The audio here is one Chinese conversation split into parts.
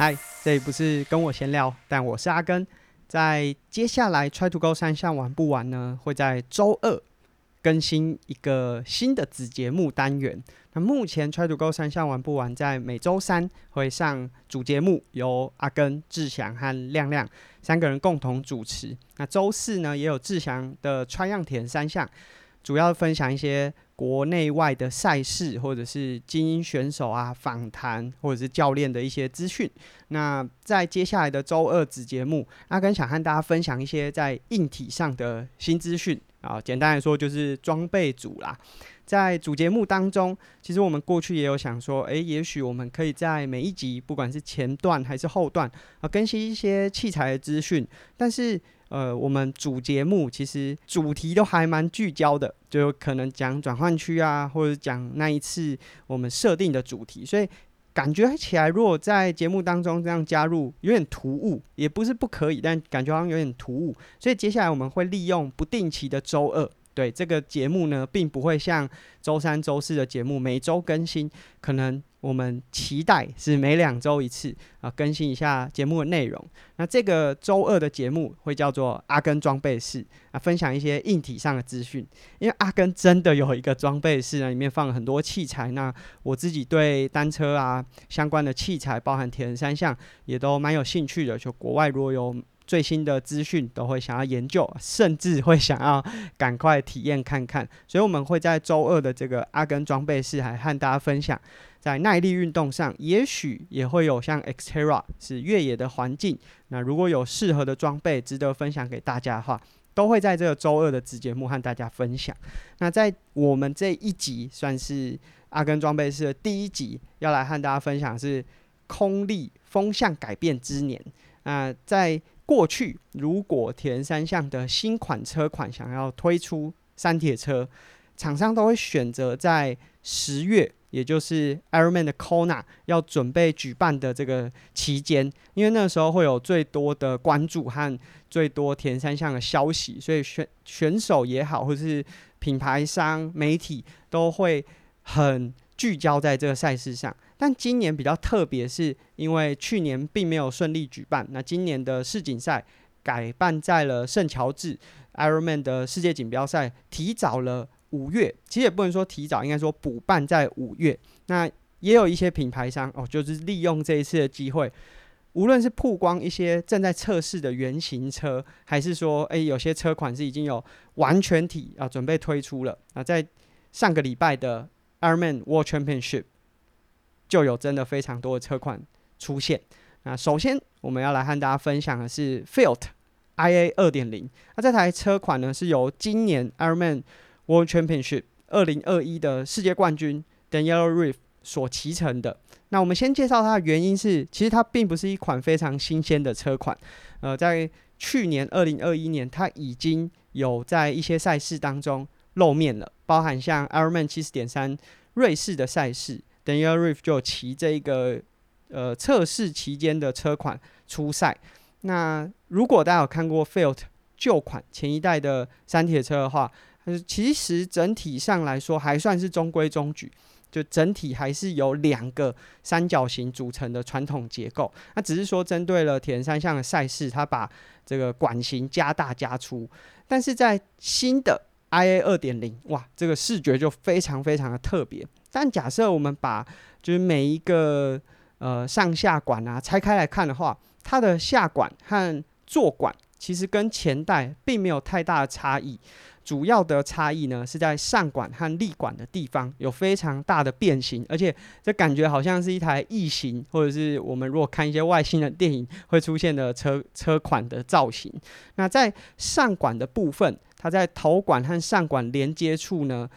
嗨，这不是跟我闲聊，但我是阿根。在接下来 Try to Go 三项玩不完呢，会在周二更新一个新的子节目单元。那目前 Try to Go 三项玩不完，在每周三会上主节目，由阿根、志祥和亮亮三个人共同主持。那周四呢，也有志祥的 Try 样田三项，主要分享一些。国内外的赛事，或者是精英选手啊访谈，或者是教练的一些资讯。那在接下来的周二子节目，阿根想和大家分享一些在硬体上的新资讯啊。简单来说，就是装备组啦。在主节目当中，其实我们过去也有想说，诶，也许我们可以在每一集，不管是前段还是后段啊，更新一些器材的资讯，但是。呃，我们主节目其实主题都还蛮聚焦的，就可能讲转换区啊，或者讲那一次我们设定的主题，所以感觉起来，如果在节目当中这样加入有点突兀，也不是不可以，但感觉好像有点突兀，所以接下来我们会利用不定期的周二。对这个节目呢，并不会像周三、周四的节目每周更新，可能我们期待是每两周一次啊，更新一下节目的内容。那这个周二的节目会叫做阿根装备室啊，分享一些硬体上的资讯。因为阿根真的有一个装备室呢，里面放了很多器材。那我自己对单车啊相关的器材，包含铁人三项，也都蛮有兴趣的。就国外如果有。最新的资讯都会想要研究，甚至会想要赶快体验看看。所以，我们会在周二的这个阿根装备室，还和大家分享，在耐力运动上，也许也会有像 Xterra 是越野的环境。那如果有适合的装备值得分享给大家的话，都会在这个周二的子节目和大家分享。那在我们这一集算是阿根装备室的第一集，要来和大家分享是空力风向改变之年。那在过去，如果田三项的新款车款想要推出山铁车，厂商都会选择在十月，也就是 Ironman 的 Kona 要准备举办的这个期间，因为那时候会有最多的关注和最多田三项的消息，所以选选手也好，或是品牌商、媒体都会很聚焦在这个赛事上。但今年比较特别，是因为去年并没有顺利举办，那今年的世锦赛改办在了圣乔治，Ironman 的世界锦标赛提早了五月，其实也不能说提早，应该说补办在五月。那也有一些品牌商哦，就是利用这一次的机会，无论是曝光一些正在测试的原型车，还是说，诶有些车款是已经有完全体啊准备推出了啊，在上个礼拜的 Ironman World Championship。就有真的非常多的车款出现。那首先我们要来和大家分享的是 Fiat IA 二点零。那这台车款呢是由今年 Ironman World Championship 二零二一的世界冠军 Daniel Reef 所骑乘的。那我们先介绍它的原因是，其实它并不是一款非常新鲜的车款。呃，在去年二零二一年，它已经有在一些赛事当中露面了，包含像 Ironman 七十点三瑞士的赛事。Daniel Reeve 就骑这个呃测试期间的车款出赛。那如果大家有看过 Fiat 旧款前一代的山铁车的话，其实整体上来说还算是中规中矩，就整体还是由两个三角形组成的传统结构。那只是说针对了铁人三项的赛事，它把这个管型加大加粗。但是在新的 IA 二点零，哇，这个视觉就非常非常的特别。但假设我们把就是每一个呃上下管啊拆开来看的话，它的下管和座管其实跟前代并没有太大的差异。主要的差异呢是在上管和立管的地方有非常大的变形，而且这感觉好像是一台异形，或者是我们如果看一些外星的电影会出现的车车款的造型。那在上管的部分，它在头管和上管连接处呢？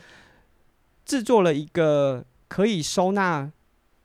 制作了一个可以收纳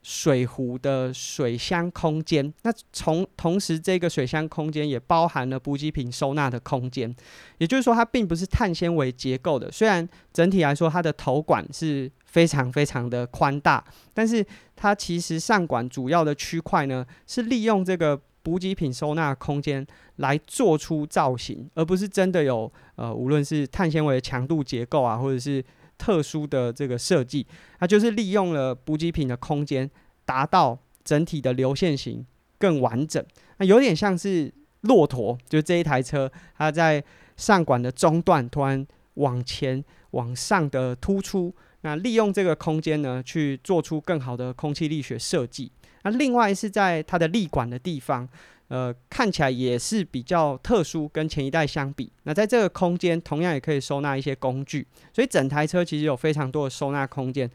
水壶的水箱空间。那从同时，这个水箱空间也包含了补给品收纳的空间。也就是说，它并不是碳纤维结构的。虽然整体来说，它的头管是非常非常的宽大，但是它其实上管主要的区块呢，是利用这个补给品收纳空间来做出造型，而不是真的有呃，无论是碳纤维的强度结构啊，或者是。特殊的这个设计，它就是利用了补给品的空间，达到整体的流线型更完整。那有点像是骆驼，就这一台车，它在上管的中段突然往前往上的突出，那利用这个空间呢，去做出更好的空气力学设计。那另外是在它的立管的地方。呃，看起来也是比较特殊，跟前一代相比。那在这个空间，同样也可以收纳一些工具，所以整台车其实有非常多的收纳空间。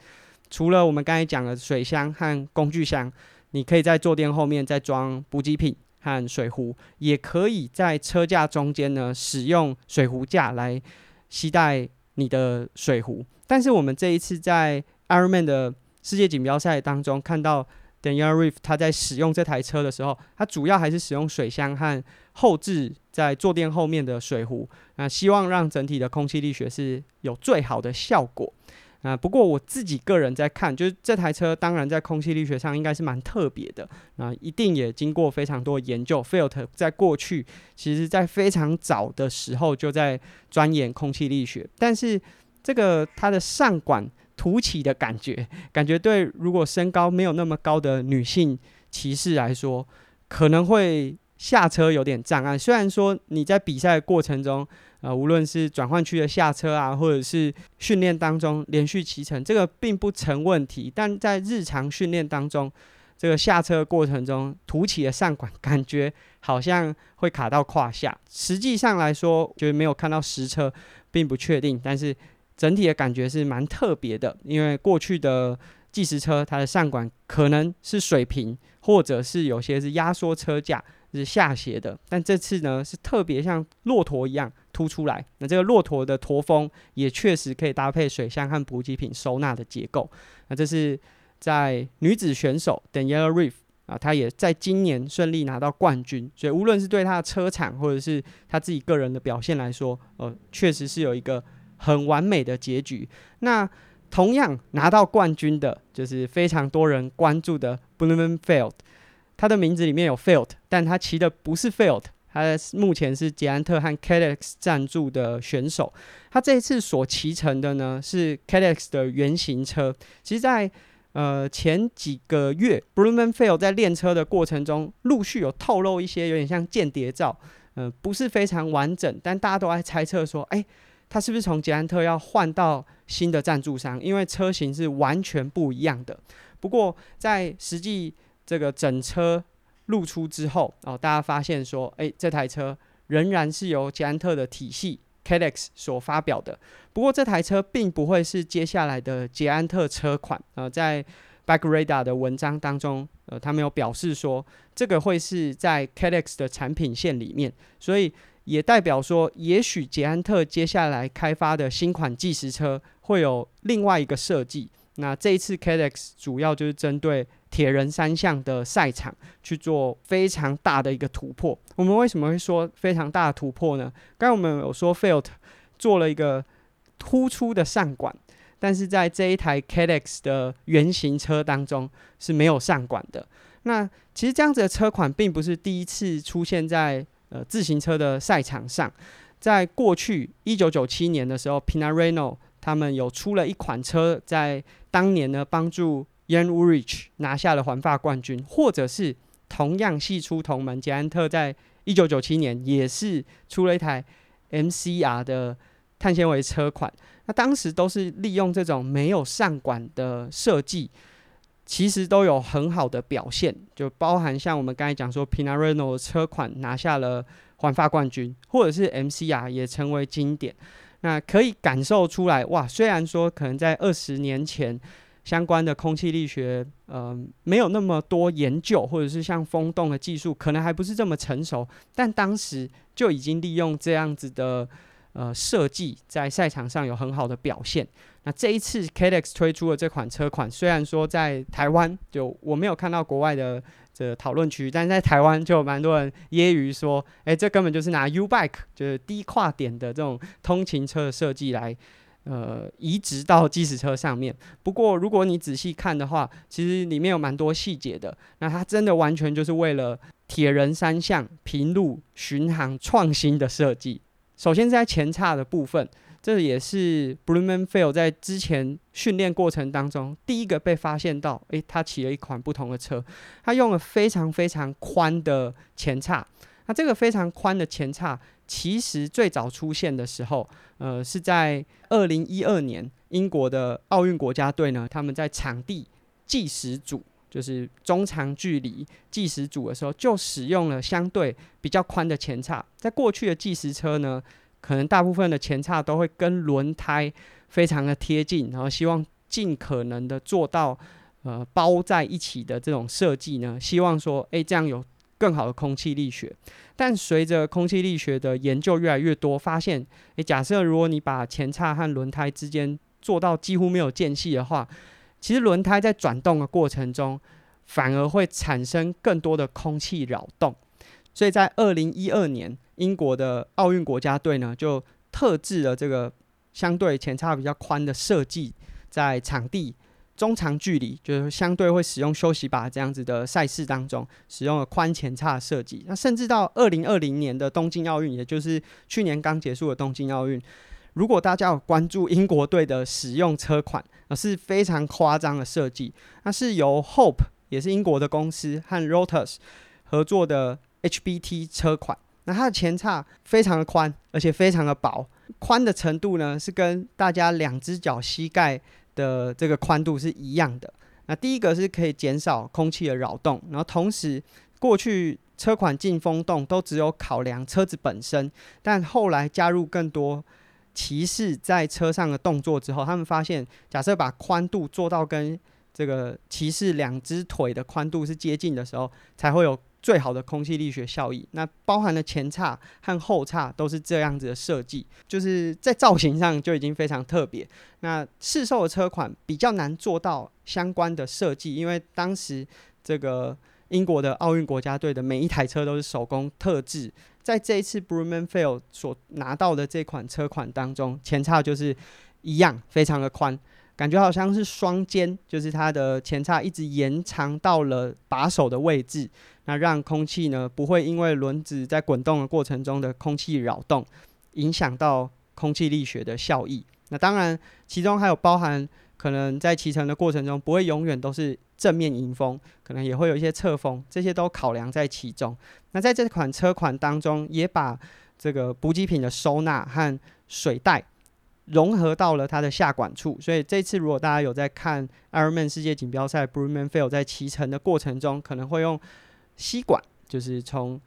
除了我们刚才讲的水箱和工具箱，你可以在坐垫后面再装补给品和水壶，也可以在车架中间呢使用水壶架来携带你的水壶。但是我们这一次在 Ironman 的世界锦标赛当中看到。Daniel Reef 他在使用这台车的时候，他主要还是使用水箱和后置在坐垫后面的水壶，那希望让整体的空气力学是有最好的效果。啊，不过我自己个人在看，就是这台车当然在空气力学上应该是蛮特别的，那一定也经过非常多研究。Fiat 在过去其实在非常早的时候就在钻研空气力学，但是这个它的上管。凸起的感觉，感觉对如果身高没有那么高的女性骑士来说，可能会下车有点障碍。虽然说你在比赛过程中，呃，无论是转换区的下车啊，或者是训练当中连续骑乘，这个并不成问题。但在日常训练当中，这个下车过程中凸起的上管，感觉好像会卡到胯下。实际上来说，就是没有看到实车，并不确定。但是。整体的感觉是蛮特别的，因为过去的计时车它的上管可能是水平，或者是有些是压缩车架是下斜的，但这次呢是特别像骆驼一样凸出来。那这个骆驼的驼峰也确实可以搭配水箱和补给品收纳的结构。那这是在女子选手 Daniela Reef 啊，她也在今年顺利拿到冠军，所以无论是对她的车厂或者是她自己个人的表现来说，呃，确实是有一个。很完美的结局。那同样拿到冠军的，就是非常多人关注的 Blumenfeld。他的名字里面有 Feld，但他骑的不是 Feld，他目前是捷安特和 c a d e x 赞助的选手。他这一次所骑乘的呢是 c a d e x 的原型车。其实，在呃前几个月，Blumenfeld 在练车的过程中，陆续有透露一些有点像间谍照，嗯，不是非常完整，但大家都在猜测说，哎。他是不是从捷安特要换到新的赞助商？因为车型是完全不一样的。不过在实际这个整车露出之后，哦，大家发现说，诶，这台车仍然是由捷安特的体系 c a d e x 所发表的。不过这台车并不会是接下来的捷安特车款。呃，在 Back Radar 的文章当中，呃，他们有表示说，这个会是在 c a d e x 的产品线里面，所以。也代表说，也许捷安特接下来开发的新款计时车会有另外一个设计。那这一次 c a d e x 主要就是针对铁人三项的赛场去做非常大的一个突破。我们为什么会说非常大的突破呢？刚刚我们有说 Fiat 做了一个突出的上管，但是在这一台 c a d e x 的原型车当中是没有上管的。那其实这样子的车款并不是第一次出现在。呃，自行车的赛场上，在过去一九九七年的时候，Pinarello 他们有出了一款车，在当年呢帮助 Jan Ulrich 拿下了环法冠军，或者是同样系出同门，捷安特在一九九七年也是出了一台 MCR 的碳纤维车款，那当时都是利用这种没有上管的设计。其实都有很好的表现，就包含像我们刚才讲说，Pinarello 车款拿下了环法冠军，或者是 MCR 也成为经典。那可以感受出来，哇，虽然说可能在二十年前相关的空气力学，呃，没有那么多研究，或者是像风洞的技术，可能还不是这么成熟，但当时就已经利用这样子的。呃，设计在赛场上有很好的表现。那这一次 k d e x 推出的这款车款，虽然说在台湾就我没有看到国外的这讨论区，但是在台湾就有蛮多人揶揄说，哎，这根本就是拿 U bike 就是低跨点的这种通勤车的设计来呃移植到计时车上面。不过如果你仔细看的话，其实里面有蛮多细节的。那它真的完全就是为了铁人三项平路巡航创新的设计。首先在前叉的部分，这也是 b l u m e n f i e l d 在之前训练过程当中第一个被发现到，诶，他骑了一款不同的车，他用了非常非常宽的前叉。那这个非常宽的前叉，其实最早出现的时候，呃，是在二零一二年英国的奥运国家队呢，他们在场地计时组，就是中长距离计时组的时候，就使用了相对比较宽的前叉。在过去的计时车呢。可能大部分的前叉都会跟轮胎非常的贴近，然后希望尽可能的做到呃包在一起的这种设计呢，希望说诶这样有更好的空气力学。但随着空气力学的研究越来越多，发现诶假设如果你把前叉和轮胎之间做到几乎没有间隙的话，其实轮胎在转动的过程中反而会产生更多的空气扰动。所以在二零一二年。英国的奥运国家队呢，就特制了这个相对前叉比较宽的设计，在场地中长距离，就是相对会使用休息把这样子的赛事当中，使用了宽前叉设计。那甚至到二零二零年的东京奥运，也就是去年刚结束的东京奥运，如果大家有关注英国队的使用车款，是非常夸张的设计。那是由 Hope 也是英国的公司和 Rotus 合作的 HBT 车款。那它的前叉非常的宽，而且非常的薄，宽的程度呢是跟大家两只脚膝盖的这个宽度是一样的。那第一个是可以减少空气的扰动，然后同时过去车款进风洞都只有考量车子本身，但后来加入更多骑士在车上的动作之后，他们发现，假设把宽度做到跟这个骑士两只腿的宽度是接近的时候，才会有。最好的空气力学效益，那包含了前叉和后叉都是这样子的设计，就是在造型上就已经非常特别。那市售的车款比较难做到相关的设计，因为当时这个英国的奥运国家队的每一台车都是手工特制，在这一次 b r u m a n f i e l d 所拿到的这款车款当中，前叉就是一样非常的宽。感觉好像是双肩，就是它的前叉一直延长到了把手的位置，那让空气呢不会因为轮子在滚动的过程中的空气扰动，影响到空气力学的效益。那当然，其中还有包含可能在骑乘的过程中不会永远都是正面迎风，可能也会有一些侧风，这些都考量在其中。那在这款车款当中，也把这个补给品的收纳和水袋。融合到了它的下管处，所以这次如果大家有在看 Ironman 世界锦标赛 b r u m a n f i e l d 在骑乘的过程中，可能会用吸管，就是从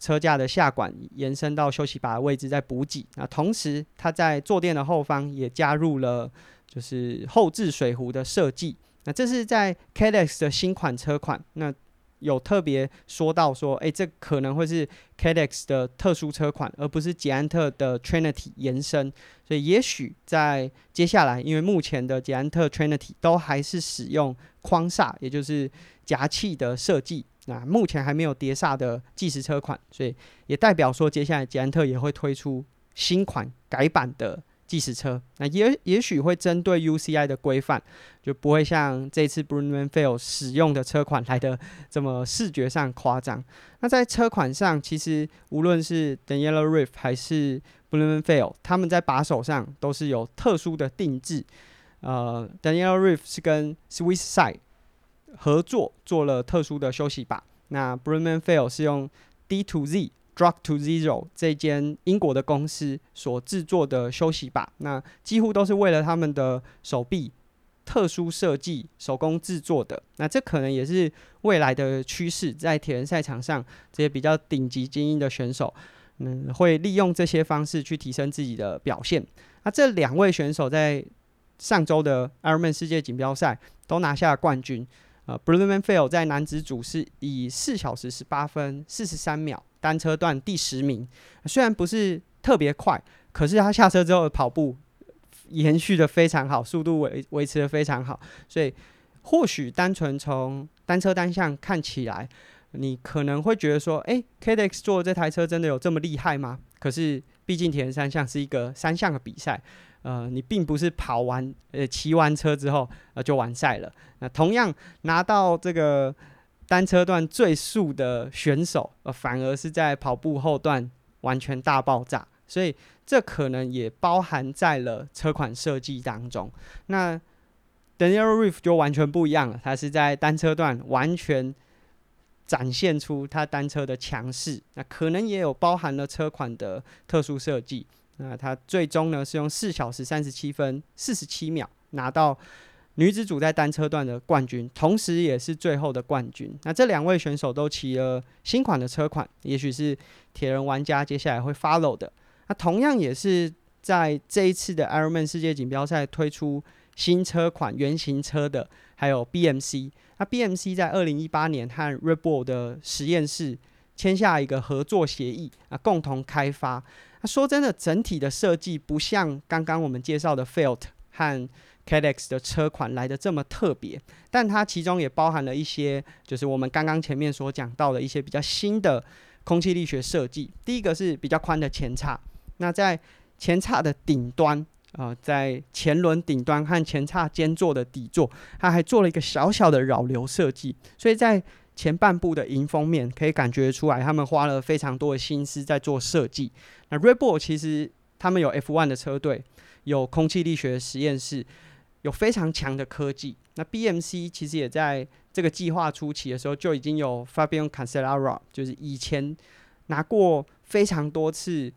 车架的下管延伸到休息把的位置在补给。那同时，它在坐垫的后方也加入了就是后置水壶的设计。那这是在 Cadex 的新款车款。那有特别说到说，诶，这可能会是 Cadex 的特殊车款，而不是捷安特的 Trinity 延伸。所以也许在接下来，因为目前的捷安特 Trinity 都还是使用框刹，也就是夹气的设计，那目前还没有碟刹的计时车款，所以也代表说，接下来捷安特也会推出新款改版的。计时车，那也也许会针对 UCI 的规范，就不会像这次 Bruno f i e l d 使用的车款来的这么视觉上夸张。那在车款上，其实无论是 Daniela Riff 还是 Bruno f i e l d 他们在把手上都是有特殊的定制。呃，Daniela Riff 是跟 Swiss Side 合作做了特殊的休息把，那 Bruno f i e l d 是用 D to Z。Drug to Zero 这间英国的公司所制作的休息把，那几乎都是为了他们的手臂特殊设计、手工制作的。那这可能也是未来的趋势，在铁人赛场上，这些比较顶级精英的选手，嗯，会利用这些方式去提升自己的表现。那这两位选手在上周的 Ironman 世界锦标赛都拿下了冠军。呃 b r u n o m a n f i e l d 在男子组是以四小时十八分四十三秒。单车段第十名，虽然不是特别快，可是他下车之后的跑步延续的非常好，速度维维持的非常好，所以或许单纯从单车单项看起来，你可能会觉得说，诶 k d x 做这台车真的有这么厉害吗？可是毕竟铁人三项是一个三项的比赛，呃，你并不是跑完呃骑完车之后呃就完赛了，那同样拿到这个。单车段最速的选手，呃，反而是在跑步后段完全大爆炸。所以这可能也包含在了车款设计当中。那 Daniel Reef 就完全不一样了，它是在单车段完全展现出它单车的强势，那可能也有包含了车款的特殊设计。那它最终呢是用四小时三十七分四十七秒拿到。女子组在单车段的冠军，同时也是最后的冠军。那这两位选手都骑了新款的车款，也许是铁人玩家接下来会 follow 的。那同样也是在这一次的 Ironman 世界锦标赛推出新车款原型车的，还有 BMC。那 BMC 在二零一八年和 Red Bull 的实验室签下一个合作协议啊，共同开发。那说真的，整体的设计不像刚刚我们介绍的 Felt 和 Cadex 的车款来的这么特别，但它其中也包含了一些，就是我们刚刚前面所讲到的一些比较新的空气力学设计。第一个是比较宽的前叉，那在前叉的顶端，啊，在前轮顶端和前叉间座的底座，它还做了一个小小的扰流设计，所以在前半部的迎风面可以感觉出来，他们花了非常多的心思在做设计。那 Red Bull 其实他们有 F1 的车队，有空气力学实验室。有非常强的科技。那 BMC 其实也在这个计划初期的时候就已经有 Fabian Cancellara，就是以前拿过非常多次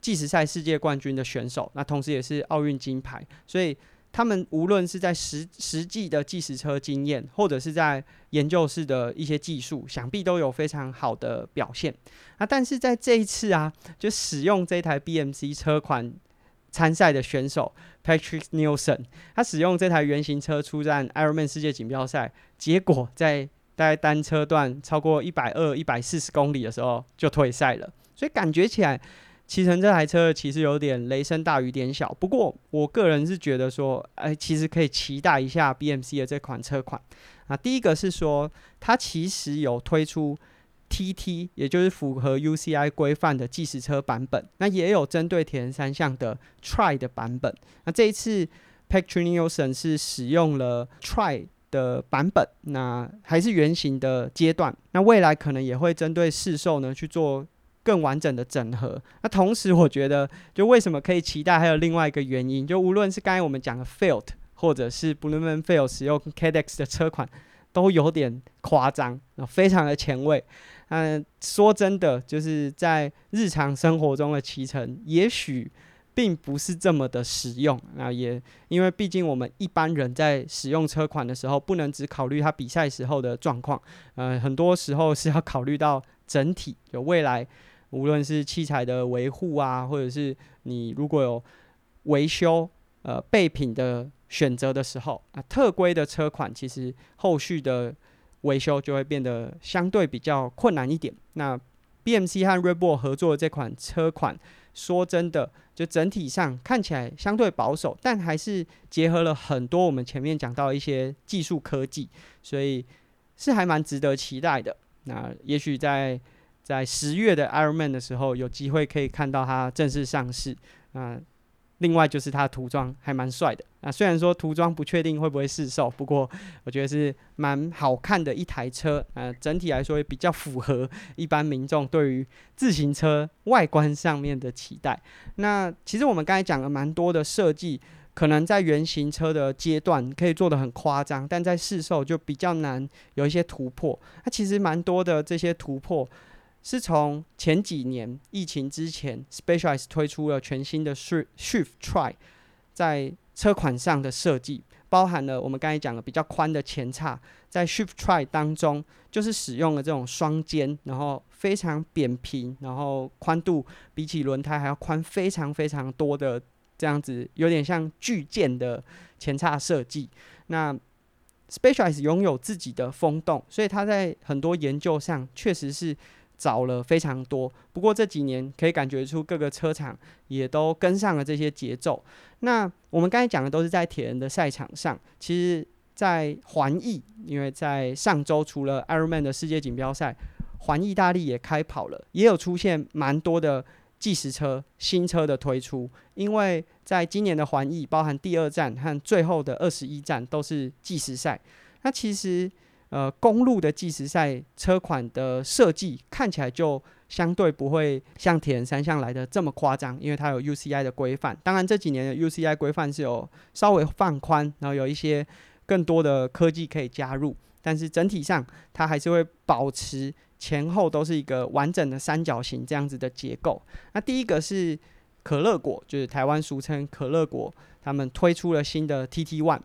计时赛世界冠军的选手，那同时也是奥运金牌。所以他们无论是在实实际的计时车经验，或者是在研究室的一些技术，想必都有非常好的表现。那但是在这一次啊，就使用这台 BMC 车款。参赛的选手 Patrick Nielsen，他使用这台原型车出战 Ironman 世界锦标赛，结果在大概单车段超过一百二、一百四十公里的时候就退赛了。所以感觉起来骑乘这台车其实有点雷声大雨点小。不过我个人是觉得说，哎，其实可以期待一下 BMC 的这款车款。啊，第一个是说，它其实有推出。TT 也就是符合 UCI 规范的计时车版本，那也有针对铁人三项的 Try 的版本。那这一次 Patrick Nielsen 是使用了 Try 的版本，那还是原型的阶段。那未来可能也会针对市售呢去做更完整的整合。那同时，我觉得就为什么可以期待，还有另外一个原因，就无论是刚才我们讲的 Felt，或者是 b l u e m a n Felt 使用 Cadex 的车款，都有点夸张，非常的前卫。嗯，说真的，就是在日常生活中的骑乘，也许并不是这么的实用。那也因为毕竟我们一般人在使用车款的时候，不能只考虑它比赛时候的状况，呃，很多时候是要考虑到整体，就未来无论是器材的维护啊，或者是你如果有维修呃备品的选择的时候，啊，特规的车款其实后续的。维修就会变得相对比较困难一点。那 BMC 和 r e b o l 合作的这款车款，说真的，就整体上看起来相对保守，但还是结合了很多我们前面讲到一些技术科技，所以是还蛮值得期待的。那也许在在十月的 Ironman 的时候，有机会可以看到它正式上市。啊。另外就是它的涂装还蛮帅的啊，虽然说涂装不确定会不会试售，不过我觉得是蛮好看的一台车啊。整体来说也比较符合一般民众对于自行车外观上面的期待。那其实我们刚才讲了蛮多的设计，可能在原型车的阶段可以做的很夸张，但在试售就比较难有一些突破。那其实蛮多的这些突破。是从前几年疫情之前，Specialized 推出了全新的 Shift Try，在车款上的设计，包含了我们刚才讲的比较宽的前叉，在 Shift Try 当中，就是使用了这种双肩，然后非常扁平，然后宽度比起轮胎还要宽非常非常多的这样子，有点像巨舰的前叉设计。那 Specialized 拥有自己的风洞，所以它在很多研究上确实是。早了非常多，不过这几年可以感觉出各个车厂也都跟上了这些节奏。那我们刚才讲的都是在铁人的赛场上，其实，在环意，因为在上周除了 Ironman 的世界锦标赛，环意大利也开跑了，也有出现蛮多的计时车新车的推出。因为在今年的环意，包含第二站和最后的二十一站都是计时赛。那其实。呃公路的计时赛车款的设计看起来就相对不会像铁人三项来的这么夸张，因为它有 UCI 的规范。当然这几年的 UCI 规范是有稍微放宽，然后有一些更多的科技可以加入，但是整体上它还是会保持前后都是一个完整的三角形这样子的结构。那第一个是可乐果，就是台湾俗称可乐果，他们推出了新的 TT One。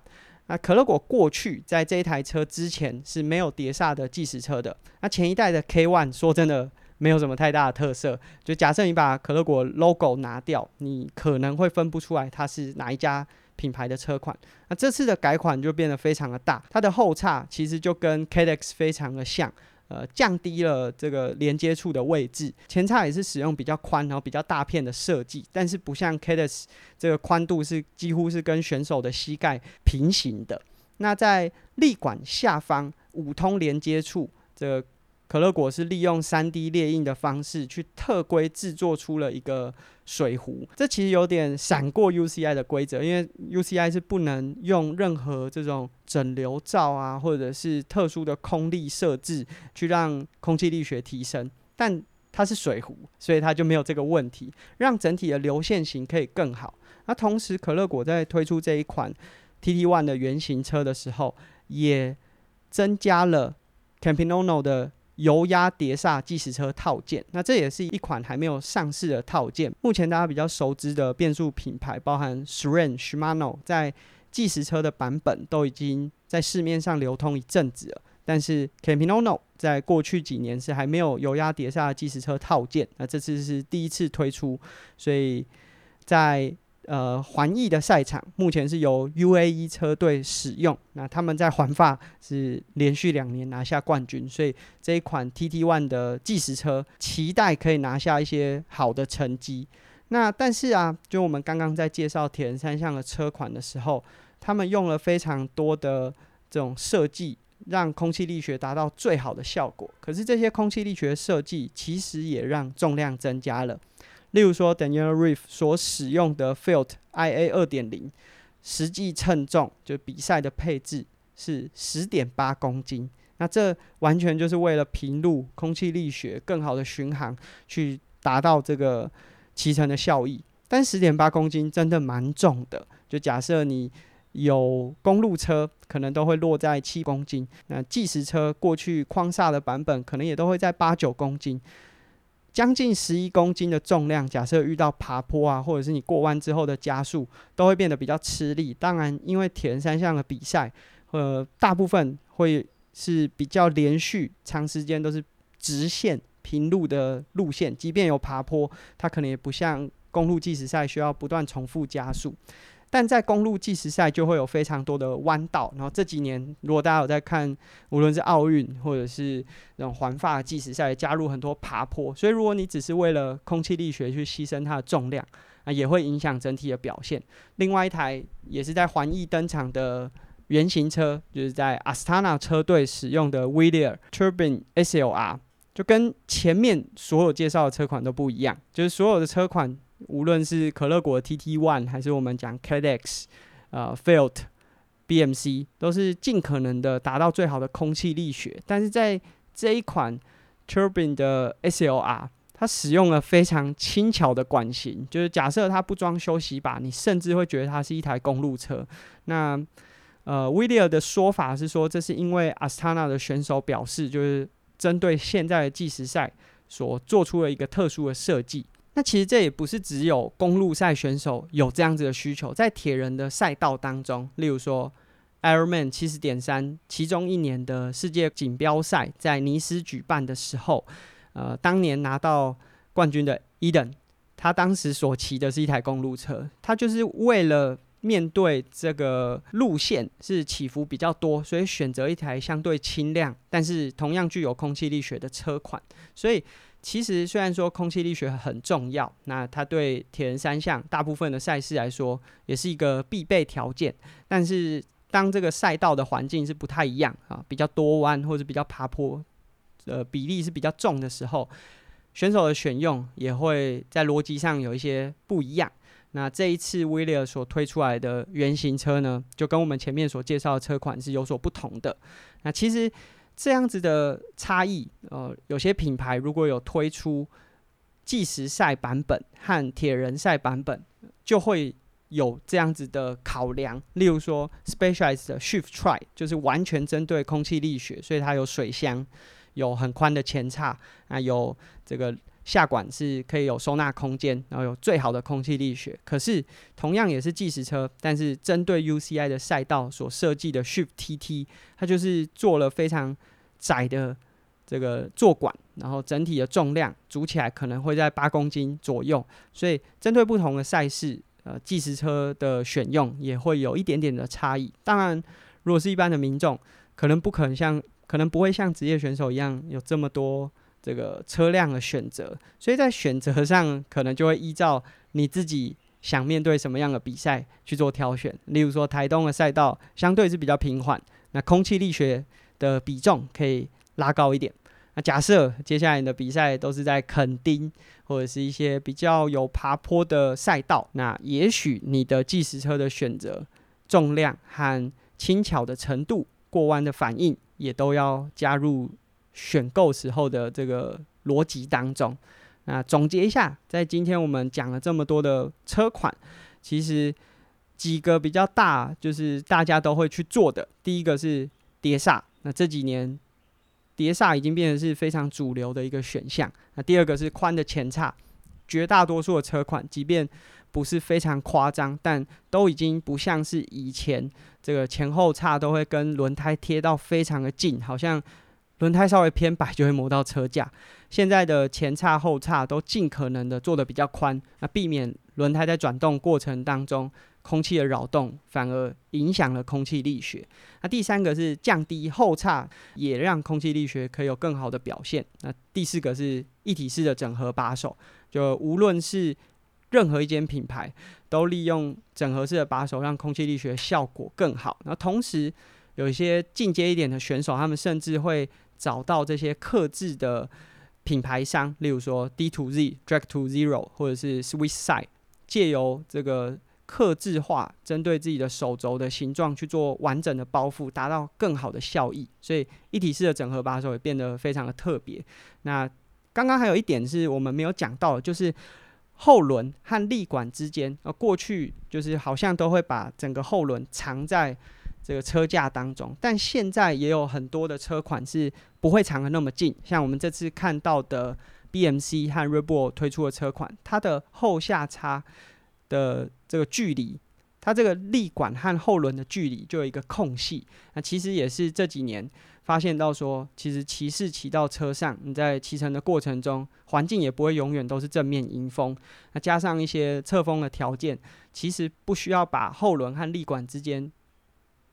那可乐果过去在这一台车之前是没有碟刹的计时车的。那前一代的 K One 说真的没有什么太大的特色。就假设你把可乐果 logo 拿掉，你可能会分不出来它是哪一家品牌的车款。那这次的改款就变得非常的大，它的后叉其实就跟 Cadex 非常的像。呃，降低了这个连接处的位置，前叉也是使用比较宽，然后比较大片的设计，但是不像 k a d e s 这个宽度是几乎是跟选手的膝盖平行的。那在立管下方五通连接处，这可乐果是利用三 D 列印的方式去特规制作出了一个。水壶，这其实有点闪过 UCI 的规则，因为 UCI 是不能用任何这种整流罩啊，或者是特殊的空力设置去让空气力学提升。但它是水壶，所以它就没有这个问题，让整体的流线型可以更好。那同时，可乐果在推出这一款 TT One 的原型车的时候，也增加了 Campinono 的。油压碟刹计时车套件，那这也是一款还没有上市的套件。目前大家比较熟知的变速品牌，包含 SRAM、Shimano，在计时车的版本都已经在市面上流通一阵子了。但是 Campinono 在过去几年是还没有油压碟刹计时车套件，那这次是第一次推出，所以在。呃，环意的赛场目前是由 UAE 车队使用，那他们在环法是连续两年拿下冠军，所以这一款 TT One 的计时车期待可以拿下一些好的成绩。那但是啊，就我们刚刚在介绍铁人三项的车款的时候，他们用了非常多的这种设计，让空气力学达到最好的效果。可是这些空气力学设计其实也让重量增加了。例如说，Daniel Reef 所使用的 Field IA 二点零，实际称重就比赛的配置是十点八公斤。那这完全就是为了平路空气力学更好的巡航，去达到这个骑乘的效益。但十点八公斤真的蛮重的。就假设你有公路车，可能都会落在七公斤。那计时车过去框萨的版本，可能也都会在八九公斤。将近十一公斤的重量，假设遇到爬坡啊，或者是你过弯之后的加速，都会变得比较吃力。当然，因为铁人三项的比赛，呃，大部分会是比较连续、长时间都是直线平路的路线，即便有爬坡，它可能也不像公路计时赛需要不断重复加速。但在公路计时赛就会有非常多的弯道，然后这几年如果大家有在看，无论是奥运或者是那种环法计时赛，加入很多爬坡，所以如果你只是为了空气力学去牺牲它的重量，啊，也会影响整体的表现。另外一台也是在环意登场的原型车，就是在 Astana 车队使用的 w i l l i a r Turbine SLR，就跟前面所有介绍的车款都不一样，就是所有的车款。无论是可乐果 TT One 还是我们讲 Cadex，呃，Field BMC 都是尽可能的达到最好的空气力学，但是在这一款 Turbine 的 SLR，它使用了非常轻巧的管型，就是假设它不装休息把，你甚至会觉得它是一台公路车。那呃 w i l l i a 的说法是说，这是因为 Astana 的选手表示，就是针对现在的计时赛所做出了一个特殊的设计。那其实这也不是只有公路赛选手有这样子的需求，在铁人的赛道当中，例如说 Ironman 七十点三，其中一年的世界锦标赛在尼斯举办的时候，呃，当年拿到冠军的 Eden，他当时所骑的是一台公路车，他就是为了面对这个路线是起伏比较多，所以选择一台相对轻量，但是同样具有空气力学的车款，所以。其实虽然说空气力学很重要，那它对铁人三项大部分的赛事来说也是一个必备条件。但是当这个赛道的环境是不太一样啊，比较多弯或者比较爬坡，呃，比例是比较重的时候，选手的选用也会在逻辑上有一些不一样。那这一次 w i l l i a 所推出来的原型车呢，就跟我们前面所介绍的车款是有所不同的。那其实这样子的差异，呃，有些品牌如果有推出计时赛版本和铁人赛版本，就会有这样子的考量。例如说，Specialized 的 Shift Try 就是完全针对空气力学，所以它有水箱，有很宽的前叉，啊，有这个。下管是可以有收纳空间，然后有最好的空气力学。可是同样也是计时车，但是针对 UCI 的赛道所设计的 Shift TT，它就是做了非常窄的这个坐管，然后整体的重量组起来可能会在八公斤左右。所以针对不同的赛事，呃，计时车的选用也会有一点点的差异。当然，如果是一般的民众，可能不可能像，可能不会像职业选手一样有这么多。这个车辆的选择，所以在选择上可能就会依照你自己想面对什么样的比赛去做挑选。例如说，台东的赛道相对是比较平缓，那空气力学的比重可以拉高一点。那假设接下来你的比赛都是在垦丁或者是一些比较有爬坡的赛道，那也许你的计时车的选择重量和轻巧的程度、过弯的反应也都要加入。选购时候的这个逻辑当中，那总结一下，在今天我们讲了这么多的车款，其实几个比较大，就是大家都会去做的。第一个是碟刹，那这几年碟刹已经变成是非常主流的一个选项。那第二个是宽的前叉，绝大多数的车款，即便不是非常夸张，但都已经不像是以前这个前后叉都会跟轮胎贴到非常的近，好像。轮胎稍微偏白就会磨到车架。现在的前叉后叉都尽可能的做的比较宽，那避免轮胎在转动过程当中空气的扰动，反而影响了空气力学。那第三个是降低后叉，也让空气力学可以有更好的表现。那第四个是一体式的整合把手，就无论是任何一间品牌，都利用整合式的把手，让空气力学效果更好。那同时有一些进阶一点的选手，他们甚至会找到这些克制的品牌商，例如说 D to Z、Drag to Zero 或者是 Swiss Side，借由这个克制化，针对自己的手轴的形状去做完整的包覆，达到更好的效益。所以一体式的整合把手也变得非常的特别。那刚刚还有一点是我们没有讲到，就是后轮和立管之间，呃，过去就是好像都会把整个后轮藏在。这个车架当中，但现在也有很多的车款是不会藏的那么近，像我们这次看到的 BMC 和 r e b o l 推出的车款，它的后下叉的这个距离，它这个立管和后轮的距离就有一个空隙。那其实也是这几年发现到说，其实骑士骑到车上，你在骑乘的过程中，环境也不会永远都是正面迎风。那加上一些侧风的条件，其实不需要把后轮和立管之间。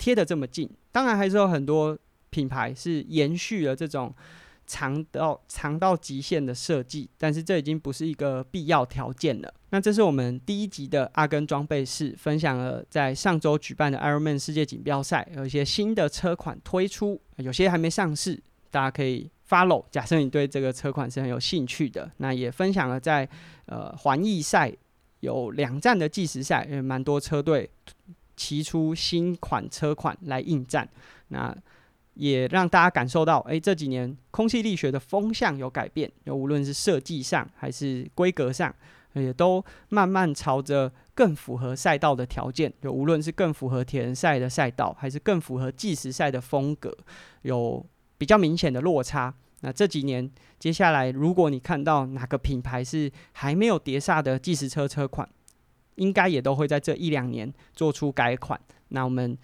贴的这么近，当然还是有很多品牌是延续了这种长到长到极限的设计，但是这已经不是一个必要条件了。那这是我们第一集的阿根装备室分享了在上周举办的 Ironman 世界锦标赛有一些新的车款推出，有些还没上市，大家可以 follow。假设你对这个车款是很有兴趣的，那也分享了在呃环意赛有两站的计时赛，也蛮多车队。提出新款车款来应战，那也让大家感受到，哎，这几年空气力学的风向有改变，就无论是设计上还是规格上，也都慢慢朝着更符合赛道的条件，就无论是更符合铁人赛的赛道，还是更符合计时赛的风格，有比较明显的落差。那这几年接下来，如果你看到哪个品牌是还没有碟刹的计时车车款，应该也都会在这一两年做出改款。那我们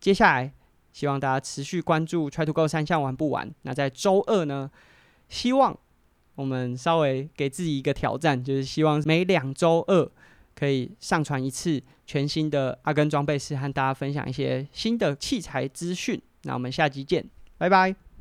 接下来希望大家持续关注 Try to Go 三项玩不玩。那在周二呢，希望我们稍微给自己一个挑战，就是希望每两周二可以上传一次全新的阿根装备师，和大家分享一些新的器材资讯。那我们下集见，拜拜。